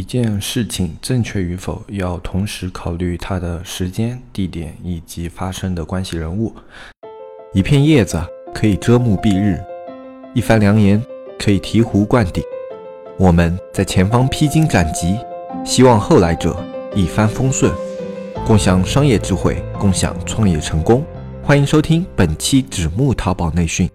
一件事情正确与否，要同时考虑它的时间、地点以及发生的关系人物。一片叶子可以遮目蔽日，一番良言可以醍醐灌顶。我们在前方披荆斩棘，希望后来者一帆风顺，共享商业智慧，共享创业成功。欢迎收听本期纸木淘宝内训。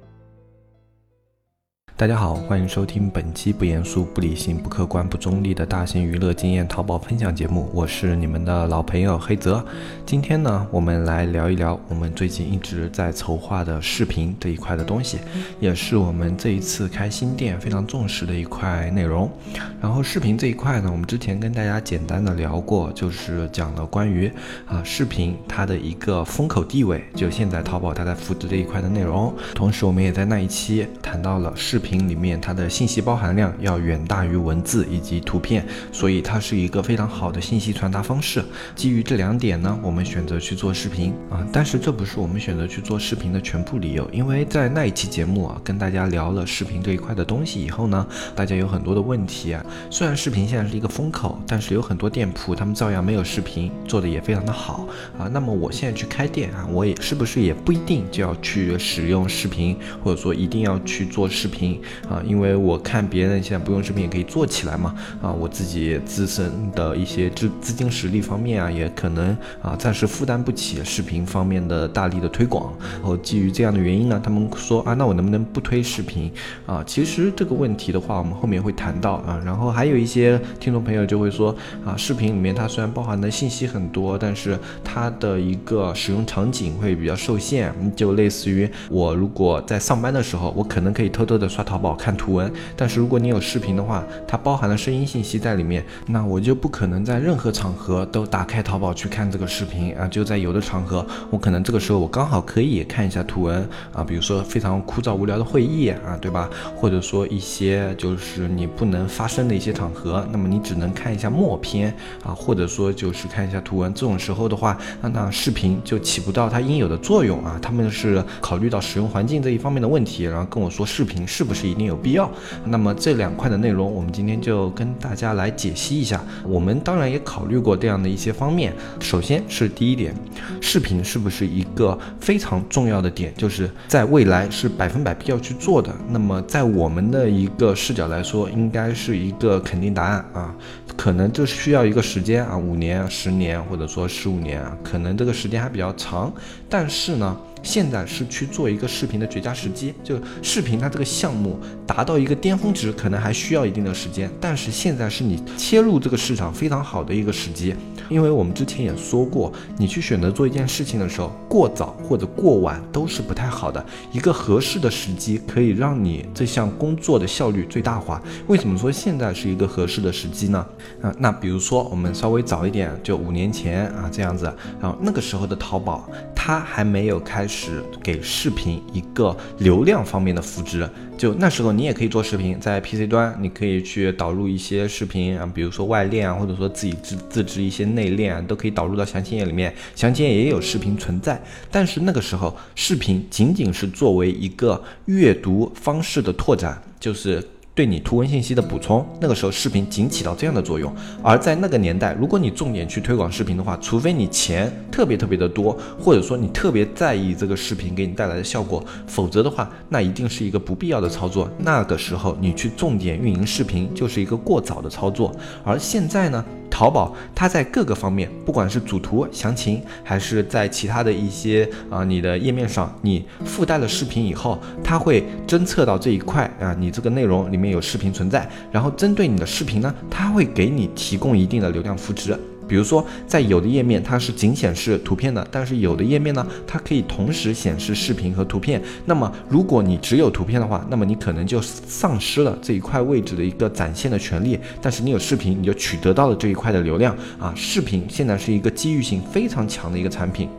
大家好，欢迎收听本期不严肃、不理性、不客观、不中立的大型娱乐经验淘宝分享节目。我是你们的老朋友黑泽。今天呢，我们来聊一聊我们最近一直在筹划的视频这一块的东西，也是我们这一次开新店非常重视的一块内容。然后视频这一块呢，我们之前跟大家简单的聊过，就是讲了关于啊视频它的一个风口地位，就现在淘宝它在扶持这一块的内容。同时，我们也在那一期谈到了视。屏里面它的信息包含量要远大于文字以及图片，所以它是一个非常好的信息传达方式。基于这两点呢，我们选择去做视频啊。但是这不是我们选择去做视频的全部理由，因为在那一期节目啊，跟大家聊了视频这一块的东西以后呢，大家有很多的问题啊。虽然视频现在是一个风口，但是有很多店铺他们照样没有视频，做的也非常的好啊。那么我现在去开店啊，我也是不是也不一定就要去使用视频，或者说一定要去做视频？啊，因为我看别人现在不用视频也可以做起来嘛，啊，我自己自身的一些资资金实力方面啊，也可能啊暂时负担不起视频方面的大力的推广。然后基于这样的原因呢，他们说啊，那我能不能不推视频啊？其实这个问题的话，我们后面会谈到啊。然后还有一些听众朋友就会说啊，视频里面它虽然包含的信息很多，但是它的一个使用场景会比较受限，就类似于我如果在上班的时候，我可能可以偷偷的刷。淘宝看图文，但是如果你有视频的话，它包含了声音信息在里面，那我就不可能在任何场合都打开淘宝去看这个视频啊。就在有的场合，我可能这个时候我刚好可以看一下图文啊，比如说非常枯燥无聊的会议啊，对吧？或者说一些就是你不能发声的一些场合，那么你只能看一下默片啊，或者说就是看一下图文。这种时候的话，那那视频就起不到它应有的作用啊。他们是考虑到使用环境这一方面的问题，然后跟我说视频是不是？一定有必要。那么这两块的内容，我们今天就跟大家来解析一下。我们当然也考虑过这样的一些方面。首先是第一点，视频是不是一个非常重要的点？就是在未来是百分百必要去做的。那么在我们的一个视角来说，应该是一个肯定答案啊。可能这需要一个时间啊，五年、十年，或者说十五年啊，可能这个时间还比较长。但是呢？现在是去做一个视频的绝佳时机，就视频它这个项目达到一个巅峰值，可能还需要一定的时间，但是现在是你切入这个市场非常好的一个时机。因为我们之前也说过，你去选择做一件事情的时候，过早或者过晚都是不太好的。一个合适的时机可以让你这项工作的效率最大化。为什么说现在是一个合适的时机呢？啊，那比如说我们稍微早一点，就五年前啊这样子，然后那个时候的淘宝，它还没有开始给视频一个流量方面的扶持。就那时候，你也可以做视频，在 PC 端，你可以去导入一些视频啊，比如说外链啊，或者说自己自自制一些内链啊，都可以导入到详情页里面，详情页也有视频存在。但是那个时候，视频仅仅是作为一个阅读方式的拓展，就是。对你图文信息的补充，那个时候视频仅起到这样的作用。而在那个年代，如果你重点去推广视频的话，除非你钱特别特别的多，或者说你特别在意这个视频给你带来的效果，否则的话，那一定是一个不必要的操作。那个时候你去重点运营视频，就是一个过早的操作。而现在呢？淘宝它在各个方面，不管是主图详情，还是在其他的一些啊你的页面上，你附带了视频以后，它会侦测到这一块啊，你这个内容里面有视频存在，然后针对你的视频呢，它会给你提供一定的流量扶持。比如说，在有的页面它是仅显示图片的，但是有的页面呢，它可以同时显示视频和图片。那么，如果你只有图片的话，那么你可能就丧失了这一块位置的一个展现的权利。但是你有视频，你就取得到了这一块的流量啊！视频现在是一个机遇性非常强的一个产品，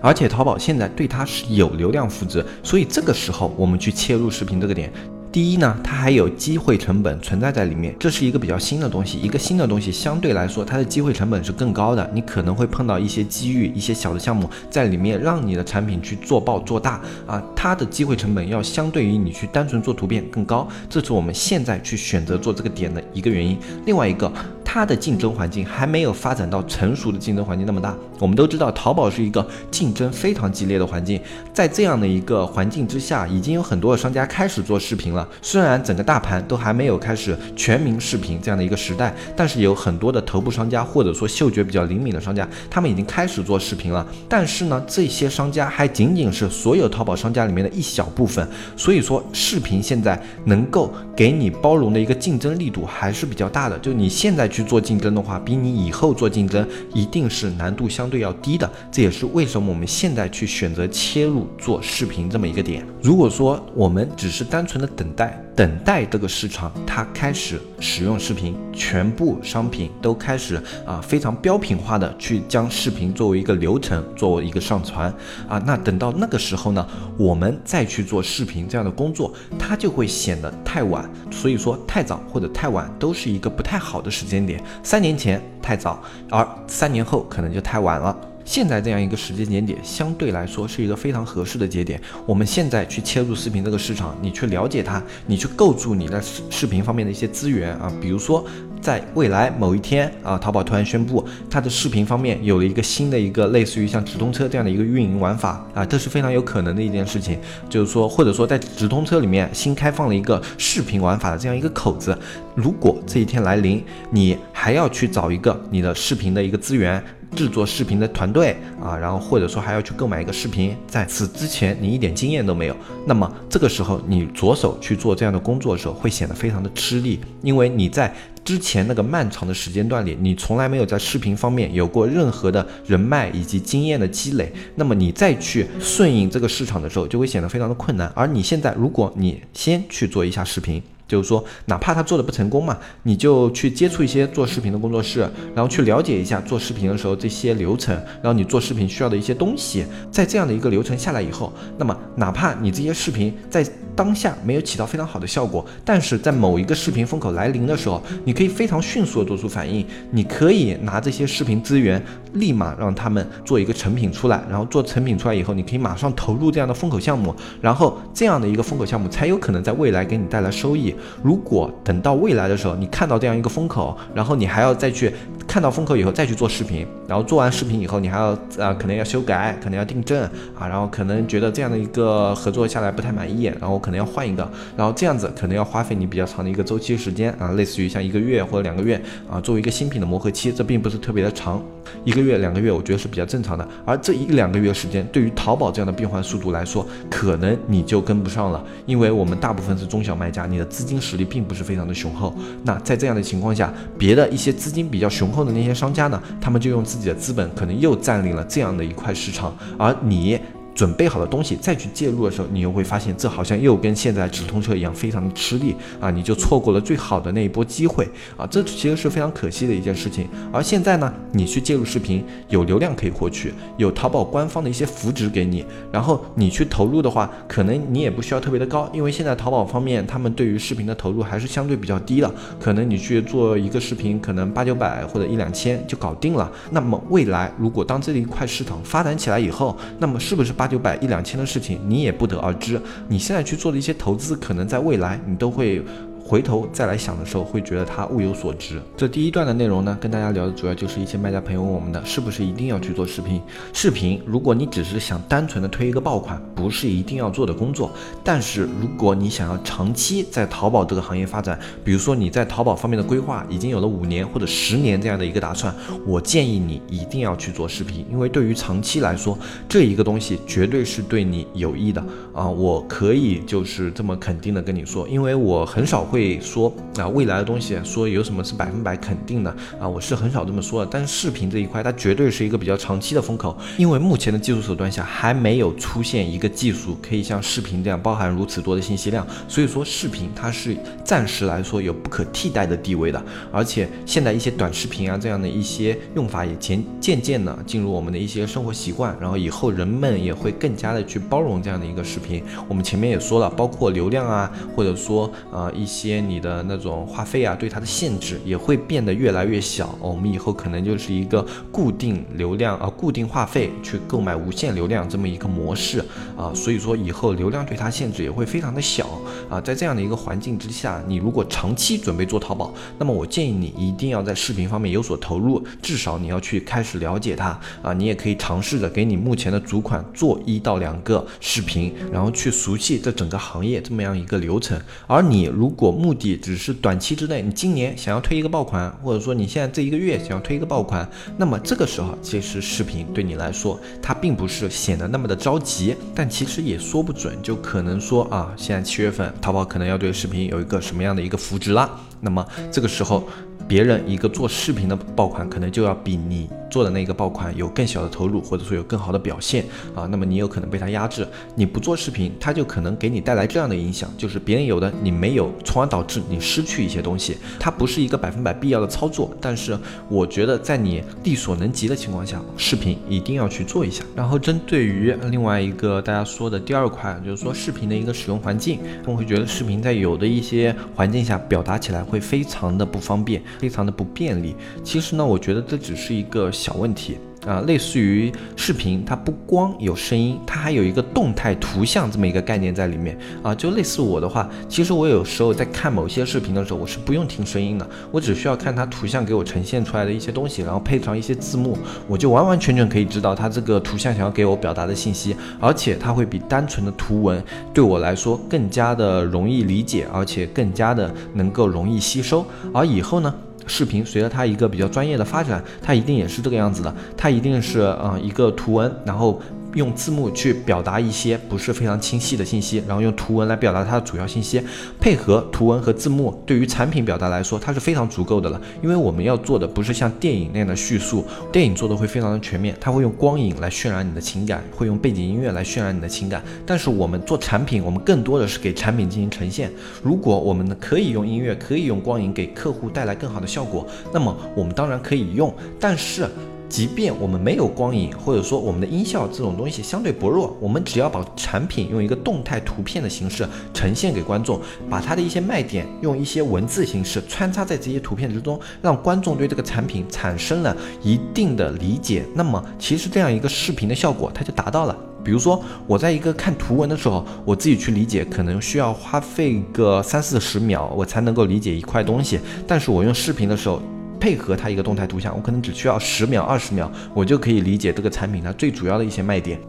而且淘宝现在对它是有流量扶持，所以这个时候我们去切入视频这个点。第一呢，它还有机会成本存在在里面，这是一个比较新的东西。一个新的东西相对来说，它的机会成本是更高的。你可能会碰到一些机遇，一些小的项目在里面，让你的产品去做爆做大啊。它的机会成本要相对于你去单纯做图片更高，这是我们现在去选择做这个点的一个原因。另外一个。它的竞争环境还没有发展到成熟的竞争环境那么大。我们都知道，淘宝是一个竞争非常激烈的环境，在这样的一个环境之下，已经有很多的商家开始做视频了。虽然整个大盘都还没有开始全民视频这样的一个时代，但是有很多的头部商家或者说嗅觉比较灵敏的商家，他们已经开始做视频了。但是呢，这些商家还仅仅是所有淘宝商家里面的一小部分。所以说，视频现在能够给你包容的一个竞争力度还是比较大的。就你现在去做竞争的话，比你以后做竞争一定是难度相对要低的。这也是为什么我们现在去选择切入做视频这么一个点。如果说我们只是单纯的等待，等待这个市场它开始使用视频，全部商品都开始啊非常标品化的去将视频作为一个流程，作为一个上传啊，那等到那个时候呢，我们再去做视频这样的工作，它就会显得太晚。所以说，太早或者太晚都是一个不太好的时间点。三年前太早，而三年后可能就太晚了。现在这样一个时间节点，相对来说是一个非常合适的节点。我们现在去切入视频这个市场，你去了解它，你去构筑你的视视频方面的一些资源啊，比如说。在未来某一天啊，淘宝突然宣布它的视频方面有了一个新的一个类似于像直通车这样的一个运营玩法啊，这是非常有可能的一件事情。就是说，或者说在直通车里面新开放了一个视频玩法的这样一个口子，如果这一天来临，你还要去找一个你的视频的一个资源。制作视频的团队啊，然后或者说还要去购买一个视频，在此之前你一点经验都没有，那么这个时候你着手去做这样的工作的时候，会显得非常的吃力，因为你在之前那个漫长的时间段里，你从来没有在视频方面有过任何的人脉以及经验的积累，那么你再去顺应这个市场的时候，就会显得非常的困难。而你现在，如果你先去做一下视频。就是说，哪怕他做的不成功嘛，你就去接触一些做视频的工作室，然后去了解一下做视频的时候这些流程，然后你做视频需要的一些东西，在这样的一个流程下来以后，那么哪怕你这些视频在当下没有起到非常好的效果，但是在某一个视频风口来临的时候，你可以非常迅速的做出反应，你可以拿这些视频资源，立马让他们做一个成品出来，然后做成品出来以后，你可以马上投入这样的风口项目，然后这样的一个风口项目才有可能在未来给你带来收益。如果等到未来的时候，你看到这样一个风口，然后你还要再去看到风口以后再去做视频，然后做完视频以后，你还要啊可能要修改，可能要订正啊，然后可能觉得这样的一个合作下来不太满意，然后可能要换一个，然后这样子可能要花费你比较长的一个周期时间啊，类似于像一个月或者两个月啊，作为一个新品的磨合期，这并不是特别的长，一个月两个月我觉得是比较正常的。而这一两个月时间，对于淘宝这样的变换速度来说，可能你就跟不上了，因为我们大部分是中小卖家，你的资金实力。并不是非常的雄厚，那在这样的情况下，别的一些资金比较雄厚那些商家呢，他们就用自己的资本，可能又占领了这样的一块市场，而你。准备好的东西再去介入的时候，你又会发现这好像又跟现在直通车一样非常的吃力啊，你就错过了最好的那一波机会啊，这其实是非常可惜的一件事情。而现在呢，你去介入视频，有流量可以获取，有淘宝官方的一些扶持给你，然后你去投入的话，可能你也不需要特别的高，因为现在淘宝方面他们对于视频的投入还是相对比较低的，可能你去做一个视频，可能八九百或者一两千就搞定了。那么未来如果当这一块市场发展起来以后，那么是不是八？八九百一两千的事情，你也不得而知。你现在去做的一些投资，可能在未来你都会。回头再来想的时候，会觉得它物有所值。这第一段的内容呢，跟大家聊的主要就是一些卖家朋友问我们的，是不是一定要去做视频？视频，如果你只是想单纯的推一个爆款，不是一定要做的工作。但是如果你想要长期在淘宝这个行业发展，比如说你在淘宝方面的规划已经有了五年或者十年这样的一个打算，我建议你一定要去做视频，因为对于长期来说，这一个东西绝对是对你有益的啊！我可以就是这么肯定的跟你说，因为我很少会。会说啊，未来的东西说有什么是百分百肯定的啊？我是很少这么说的。但是视频这一块，它绝对是一个比较长期的风口，因为目前的技术手段下还没有出现一个技术可以像视频这样包含如此多的信息量，所以说视频它是暂时来说有不可替代的地位的。而且现在一些短视频啊这样的一些用法也渐渐渐的进入我们的一些生活习惯，然后以后人们也会更加的去包容这样的一个视频。我们前面也说了，包括流量啊，或者说呃一些。些你的那种话费啊，对它的限制也会变得越来越小。我们以后可能就是一个固定流量啊，固定话费去购买无限流量这么一个模式啊，所以说以后流量对它限制也会非常的小啊。在这样的一个环境之下，你如果长期准备做淘宝，那么我建议你一定要在视频方面有所投入，至少你要去开始了解它啊。你也可以尝试着给你目前的主款做一到两个视频，然后去熟悉这整个行业这么样一个流程。而你如果目的只是短期之内，你今年想要推一个爆款，或者说你现在这一个月想要推一个爆款，那么这个时候其实视频对你来说，它并不是显得那么的着急，但其实也说不准，就可能说啊，现在七月份，淘宝可能要对视频有一个什么样的一个扶持啦，那么这个时候。别人一个做视频的爆款，可能就要比你做的那个爆款有更小的投入，或者说有更好的表现啊。那么你有可能被它压制。你不做视频，它就可能给你带来这样的影响，就是别人有的你没有，从而导致你失去一些东西。它不是一个百分百必要的操作，但是我觉得在你力所能及的情况下，视频一定要去做一下。然后针对于另外一个大家说的第二块，就是说视频的一个使用环境，我会觉得视频在有的一些环境下表达起来会非常的不方便。非常的不便利。其实呢，我觉得这只是一个小问题。啊，类似于视频，它不光有声音，它还有一个动态图像这么一个概念在里面啊。就类似我的话，其实我有时候在看某些视频的时候，我是不用听声音的，我只需要看它图像给我呈现出来的一些东西，然后配上一些字幕，我就完完全全可以知道它这个图像想要给我表达的信息，而且它会比单纯的图文对我来说更加的容易理解，而且更加的能够容易吸收。而以后呢？视频随着它一个比较专业的发展，它一定也是这个样子的，它一定是嗯一个图文，然后。用字幕去表达一些不是非常清晰的信息，然后用图文来表达它的主要信息，配合图文和字幕，对于产品表达来说，它是非常足够的了。因为我们要做的不是像电影那样的叙述，电影做的会非常的全面，它会用光影来渲染你的情感，会用背景音乐来渲染你的情感。但是我们做产品，我们更多的是给产品进行呈现。如果我们可以用音乐，可以用光影给客户带来更好的效果，那么我们当然可以用，但是。即便我们没有光影，或者说我们的音效这种东西相对薄弱，我们只要把产品用一个动态图片的形式呈现给观众，把它的一些卖点用一些文字形式穿插在这些图片之中，让观众对这个产品产生了一定的理解，那么其实这样一个视频的效果它就达到了。比如说我在一个看图文的时候，我自己去理解可能需要花费个三四十秒，我才能够理解一块东西，但是我用视频的时候。配合它一个动态图像，我可能只需要十秒、二十秒，我就可以理解这个产品它最主要的一些卖点。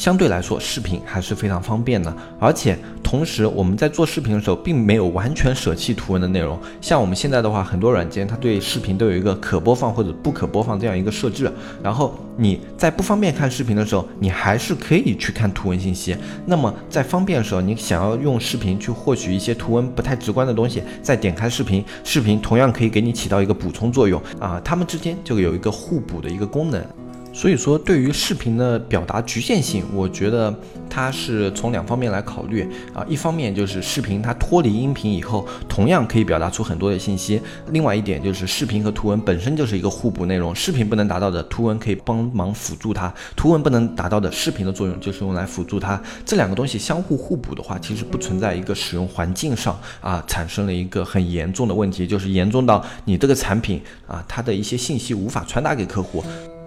相对来说，视频还是非常方便的，而且同时我们在做视频的时候，并没有完全舍弃图文的内容。像我们现在的话，很多软件它对视频都有一个可播放或者不可播放这样一个设置。然后你在不方便看视频的时候，你还是可以去看图文信息。那么在方便的时候，你想要用视频去获取一些图文不太直观的东西，再点开视频，视频同样可以给你起到一个补充作用啊，它们之间就有一个互补的一个功能。所以说，对于视频的表达局限性，我觉得它是从两方面来考虑啊。一方面就是视频它脱离音频以后，同样可以表达出很多的信息；另外一点就是视频和图文本身就是一个互补内容，视频不能达到的，图文可以帮忙辅助它；图文不能达到的，视频的作用就是用来辅助它。这两个东西相互互补的话，其实不存在一个使用环境上啊产生了一个很严重的问题，就是严重到你这个产品啊它的一些信息无法传达给客户。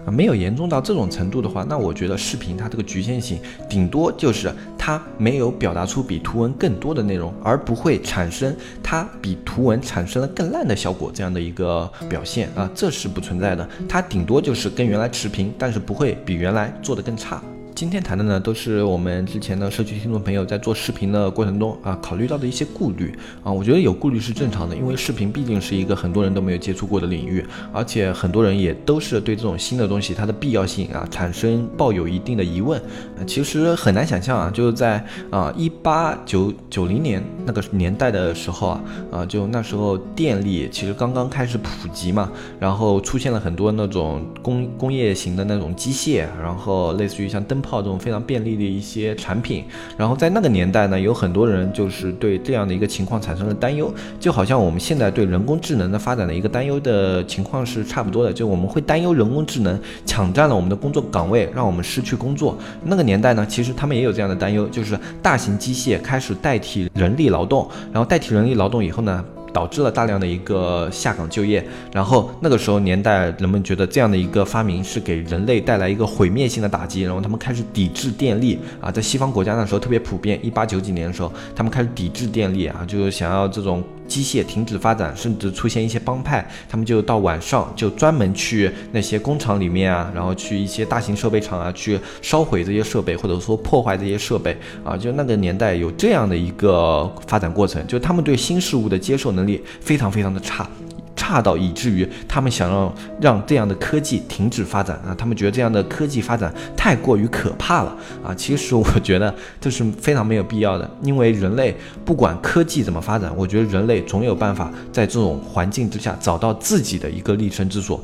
啊，没有严重到这种程度的话，那我觉得视频它这个局限性，顶多就是它没有表达出比图文更多的内容，而不会产生它比图文产生了更烂的效果这样的一个表现啊，这是不存在的。它顶多就是跟原来持平，但是不会比原来做的更差。今天谈的呢，都是我们之前的社区听众朋友在做视频的过程中啊，考虑到的一些顾虑啊。我觉得有顾虑是正常的，因为视频毕竟是一个很多人都没有接触过的领域，而且很多人也都是对这种新的东西它的必要性啊产生抱有一定的疑问。其实很难想象啊，就是在啊一八九九零年那个年代的时候啊，啊就那时候电力其实刚刚开始普及嘛，然后出现了很多那种工工业型的那种机械，然后类似于像灯。炮这种非常便利的一些产品。然后在那个年代呢，有很多人就是对这样的一个情况产生了担忧，就好像我们现在对人工智能的发展的一个担忧的情况是差不多的，就我们会担忧人工智能抢占了我们的工作岗位，让我们失去工作。那个年代呢，其实他们也有这样的担忧，就是大型机械开始代替人力劳动，然后代替人力劳动以后呢。导致了大量的一个下岗就业，然后那个时候年代，人们觉得这样的一个发明是给人类带来一个毁灭性的打击，然后他们开始抵制电力啊，在西方国家那时候特别普遍，一八九几年的时候，他们开始抵制电力啊，就是想要这种。机械停止发展，甚至出现一些帮派，他们就到晚上就专门去那些工厂里面啊，然后去一些大型设备厂啊，去烧毁这些设备，或者说破坏这些设备啊。就那个年代有这样的一个发展过程，就他们对新事物的接受能力非常非常的差。差到以至于他们想要让这样的科技停止发展啊，他们觉得这样的科技发展太过于可怕了啊。其实我觉得这是非常没有必要的，因为人类不管科技怎么发展，我觉得人类总有办法在这种环境之下找到自己的一个立身之所。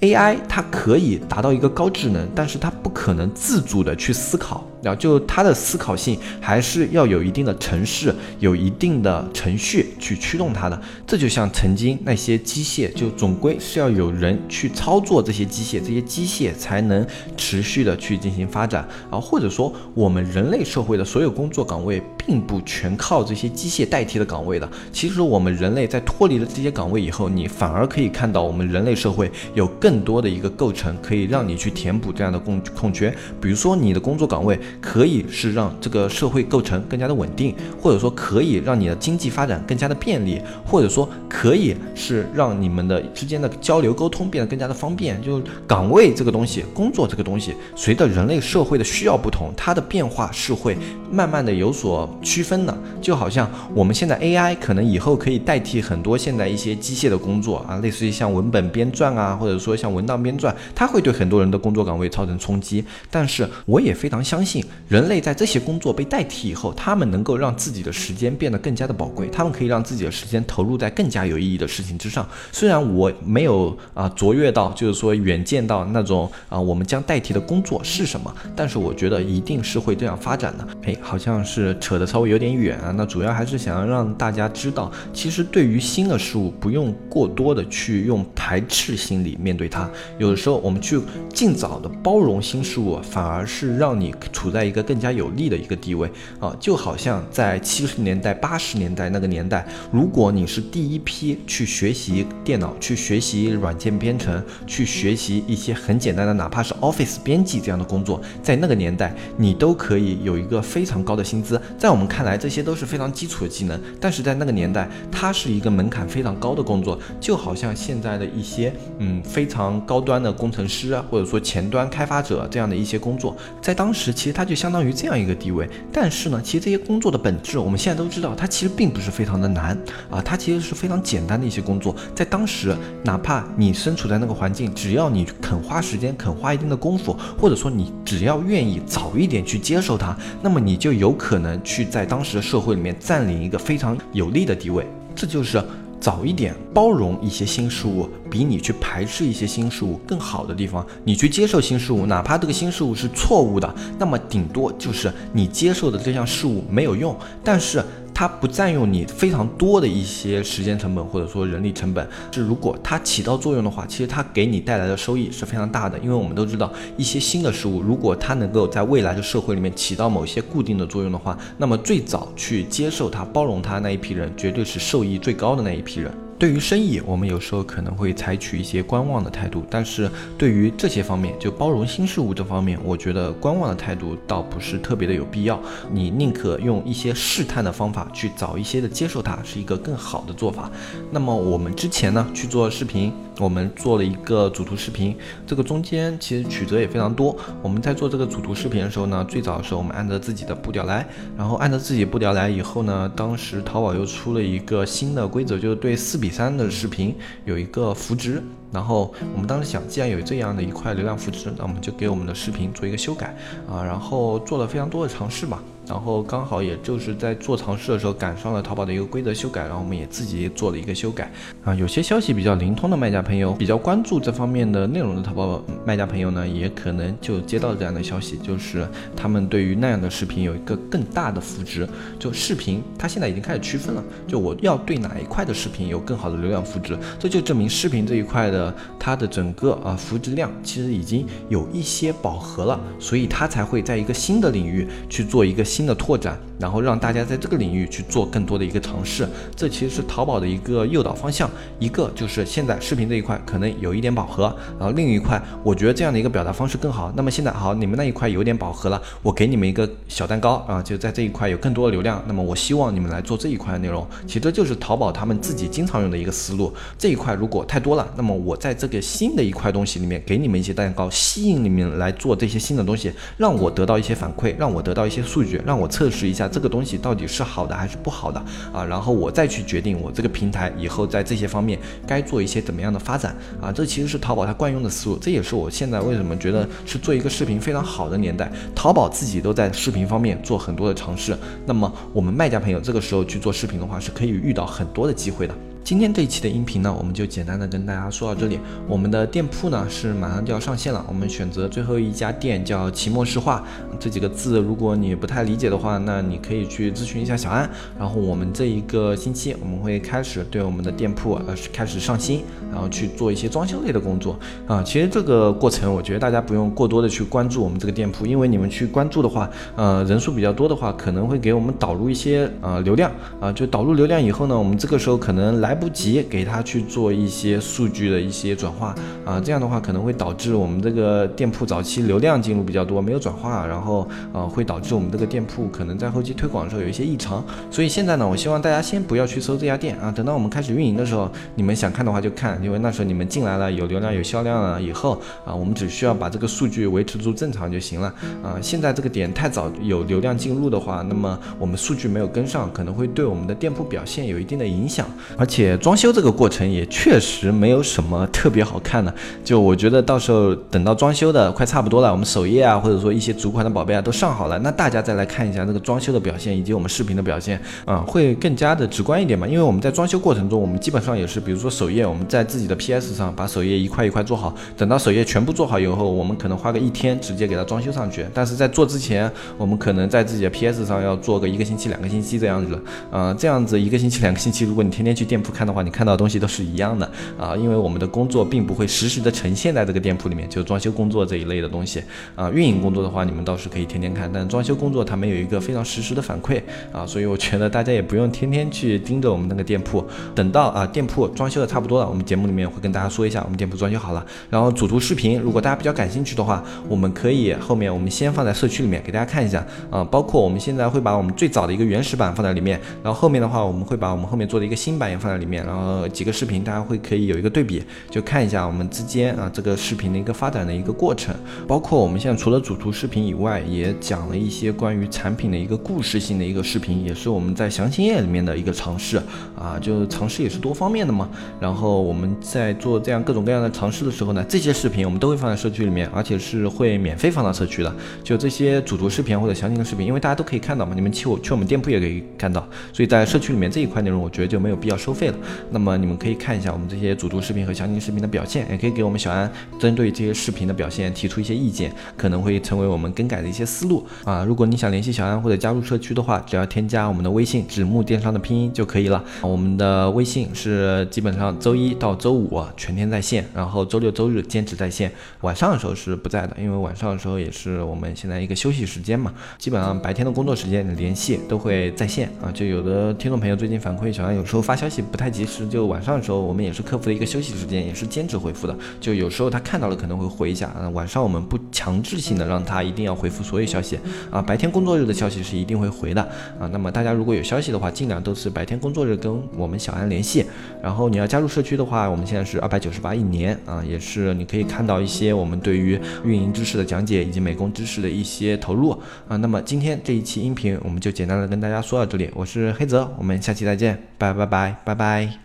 AI 它可以达到一个高智能，但是它不可能自主的去思考。然后就它的思考性还是要有一定的程式，有一定的程序去驱动它的。这就像曾经那些机械，就总归是要有人去操作这些机械，这些机械才能持续的去进行发展啊。或者说，我们人类社会的所有工作岗位，并不全靠这些机械代替的岗位的。其实我们人类在脱离了这些岗位以后，你反而可以看到我们人类社会有更多的一个构成，可以让你去填补这样的空空缺。比如说你的工作岗位。可以是让这个社会构成更加的稳定，或者说可以让你的经济发展更加的便利，或者说可以是让你们的之间的交流沟通变得更加的方便。就岗位这个东西，工作这个东西，随着人类社会的需要不同，它的变化是会慢慢的有所区分的。就好像我们现在 AI 可能以后可以代替很多现在一些机械的工作啊，类似于像文本编撰啊，或者说像文档编撰，它会对很多人的工作岗位造成冲击。但是我也非常相信。人类在这些工作被代替以后，他们能够让自己的时间变得更加的宝贵，他们可以让自己的时间投入在更加有意义的事情之上。虽然我没有啊卓越到，就是说远见到那种啊我们将代替的工作是什么，但是我觉得一定是会这样发展的。哎，好像是扯得稍微有点远啊。那主要还是想要让大家知道，其实对于新的事物，不用过多的去用排斥心理面对它。有的时候我们去尽早的包容新事物，反而是让你处在。一个更加有利的一个地位啊，就好像在七十年代、八十年代那个年代，如果你是第一批去学习电脑、去学习软件编程、去学习一些很简单的，哪怕是 Office 编辑这样的工作，在那个年代，你都可以有一个非常高的薪资。在我们看来，这些都是非常基础的技能，但是在那个年代，它是一个门槛非常高的工作，就好像现在的一些嗯非常高端的工程师啊，或者说前端开发者这样的一些工作，在当时其实它就。相当于这样一个地位，但是呢，其实这些工作的本质，我们现在都知道，它其实并不是非常的难啊，它其实是非常简单的一些工作。在当时，哪怕你身处在那个环境，只要你肯花时间，肯花一定的功夫，或者说你只要愿意早一点去接受它，那么你就有可能去在当时的社会里面占领一个非常有利的地位。这就是。早一点包容一些新事物，比你去排斥一些新事物更好的地方。你去接受新事物，哪怕这个新事物是错误的，那么顶多就是你接受的这项事物没有用，但是。它不占用你非常多的一些时间成本或者说人力成本，是如果它起到作用的话，其实它给你带来的收益是非常大的。因为我们都知道，一些新的事物，如果它能够在未来的社会里面起到某些固定的作用的话，那么最早去接受它、包容它那一批人，绝对是受益最高的那一批人。对于生意，我们有时候可能会采取一些观望的态度，但是对于这些方面，就包容新事物这方面，我觉得观望的态度倒不是特别的有必要。你宁可用一些试探的方法去早一些的接受它，是一个更好的做法。那么我们之前呢去做视频，我们做了一个主图视频，这个中间其实曲折也非常多。我们在做这个主图视频的时候呢，最早的时候我们按照自己的步调来，然后按照自己步调来以后呢，当时淘宝又出了一个新的规则，就是对四比。三的视频有一个扶植，然后我们当时想，既然有这样的一块流量扶植，那我们就给我们的视频做一个修改啊，然后做了非常多的尝试吧。然后刚好也就是在做尝试的时候赶上了淘宝的一个规则修改，然后我们也自己做了一个修改啊。有些消息比较灵通的卖家朋友，比较关注这方面的内容的淘宝卖家朋友呢，也可能就接到这样的消息，就是他们对于那样的视频有一个更大的扶植，就视频它现在已经开始区分了，就我要对哪一块的视频有更好的流量扶植，这就证明视频这一块的它的整个啊扶植量其实已经有一些饱和了，所以它才会在一个新的领域去做一个新的拓展。然后让大家在这个领域去做更多的一个尝试，这其实是淘宝的一个诱导方向。一个就是现在视频这一块可能有一点饱和，然后另一块我觉得这样的一个表达方式更好。那么现在好，你们那一块有点饱和了，我给你们一个小蛋糕啊，就在这一块有更多的流量。那么我希望你们来做这一块的内容。其实就是淘宝他们自己经常用的一个思路。这一块如果太多了，那么我在这个新的一块东西里面给你们一些蛋糕，吸引你们来做这些新的东西，让我得到一些反馈，让我得到一些数据，让我测试一下。这个东西到底是好的还是不好的啊？然后我再去决定我这个平台以后在这些方面该做一些怎么样的发展啊？这其实是淘宝它惯用的思路，这也是我现在为什么觉得是做一个视频非常好的年代。淘宝自己都在视频方面做很多的尝试，那么我们卖家朋友这个时候去做视频的话，是可以遇到很多的机会的。今天这一期的音频呢，我们就简单的跟大家说到这里。我们的店铺呢是马上就要上线了，我们选择最后一家店叫期末市话。这几个字如果你不太理解的话，那你可以去咨询一下小安。然后我们这一个星期我们会开始对我们的店铺呃开始上新，然后去做一些装修类的工作啊。其实这个过程我觉得大家不用过多的去关注我们这个店铺，因为你们去关注的话，呃人数比较多的话，可能会给我们导入一些呃流量啊。就导入流量以后呢，我们这个时候可能来。来不及给他去做一些数据的一些转化啊，这样的话可能会导致我们这个店铺早期流量进入比较多，没有转化，然后呃会导致我们这个店铺可能在后期推广的时候有一些异常。所以现在呢，我希望大家先不要去搜这家店啊，等到我们开始运营的时候，你们想看的话就看，因为那时候你们进来了有流量有销量了以后啊，我们只需要把这个数据维持住正常就行了啊。现在这个点太早有流量进入的话，那么我们数据没有跟上，可能会对我们的店铺表现有一定的影响，而且。且装修这个过程也确实没有什么特别好看的，就我觉得到时候等到装修的快差不多了，我们首页啊，或者说一些主款的宝贝啊都上好了，那大家再来看一下这个装修的表现以及我们视频的表现啊，会更加的直观一点嘛。因为我们在装修过程中，我们基本上也是，比如说首页，我们在自己的 PS 上把首页一块一块做好，等到首页全部做好以后，我们可能花个一天直接给它装修上去。但是在做之前，我们可能在自己的 PS 上要做个一个星期、两个星期这样子，啊，这样子一个星期、两个星期，如果你天天去店铺。看的话，你看到的东西都是一样的啊，因为我们的工作并不会实时的呈现在这个店铺里面，就装修工作这一类的东西啊。运营工作的话，你们倒是可以天天看，但装修工作它没有一个非常实时的反馈啊，所以我觉得大家也不用天天去盯着我们那个店铺。等到啊店铺装修的差不多了，我们节目里面会跟大家说一下我们店铺装修好了。然后主图视频，如果大家比较感兴趣的话，我们可以后面我们先放在社区里面给大家看一下啊，包括我们现在会把我们最早的一个原始版放在里面，然后后面的话我们会把我们后面做的一个新版也放在里面，然后。几个视频，大家会可以有一个对比，就看一下我们之间啊这个视频的一个发展的一个过程，包括我们现在除了主图视频以外，也讲了一些关于产品的一个故事性的一个视频，也是我们在详情页里面的一个尝试啊，就尝试也是多方面的嘛。然后我们在做这样各种各样的尝试的时候呢，这些视频我们都会放在社区里面，而且是会免费放到社区的。就这些主图视频或者详情的视频，因为大家都可以看到嘛，你们去我去我们店铺也可以看到，所以在社区里面这一块内容，我觉得就没有必要收费了。那么你们。可以看一下我们这些主图视频和详情视频的表现，也可以给我们小安针对这些视频的表现提出一些意见，可能会成为我们更改的一些思路啊。如果你想联系小安或者加入社区的话，只要添加我们的微信“纸木电商”的拼音就可以了。我们的微信是基本上周一到周五全天在线，然后周六周日兼职在线，晚上的时候是不在的，因为晚上的时候也是我们现在一个休息时间嘛。基本上白天的工作时间联系都会在线啊。就有的听众朋友最近反馈，小安有时候发消息不太太及时，就晚。上的时候，我们也是客服的一个休息时间，也是兼职回复的。就有时候他看到了可能会回一下啊。晚上我们不强制性的让他一定要回复所有消息啊。白天工作日的消息是一定会回的啊。那么大家如果有消息的话，尽量都是白天工作日跟我们小安联系。然后你要加入社区的话，我们现在是二百九十八一年啊，也是你可以看到一些我们对于运营知识的讲解以及美工知识的一些投入啊。那么今天这一期音频我们就简单的跟大家说到这里，我是黑泽，我们下期再见，拜拜拜拜拜。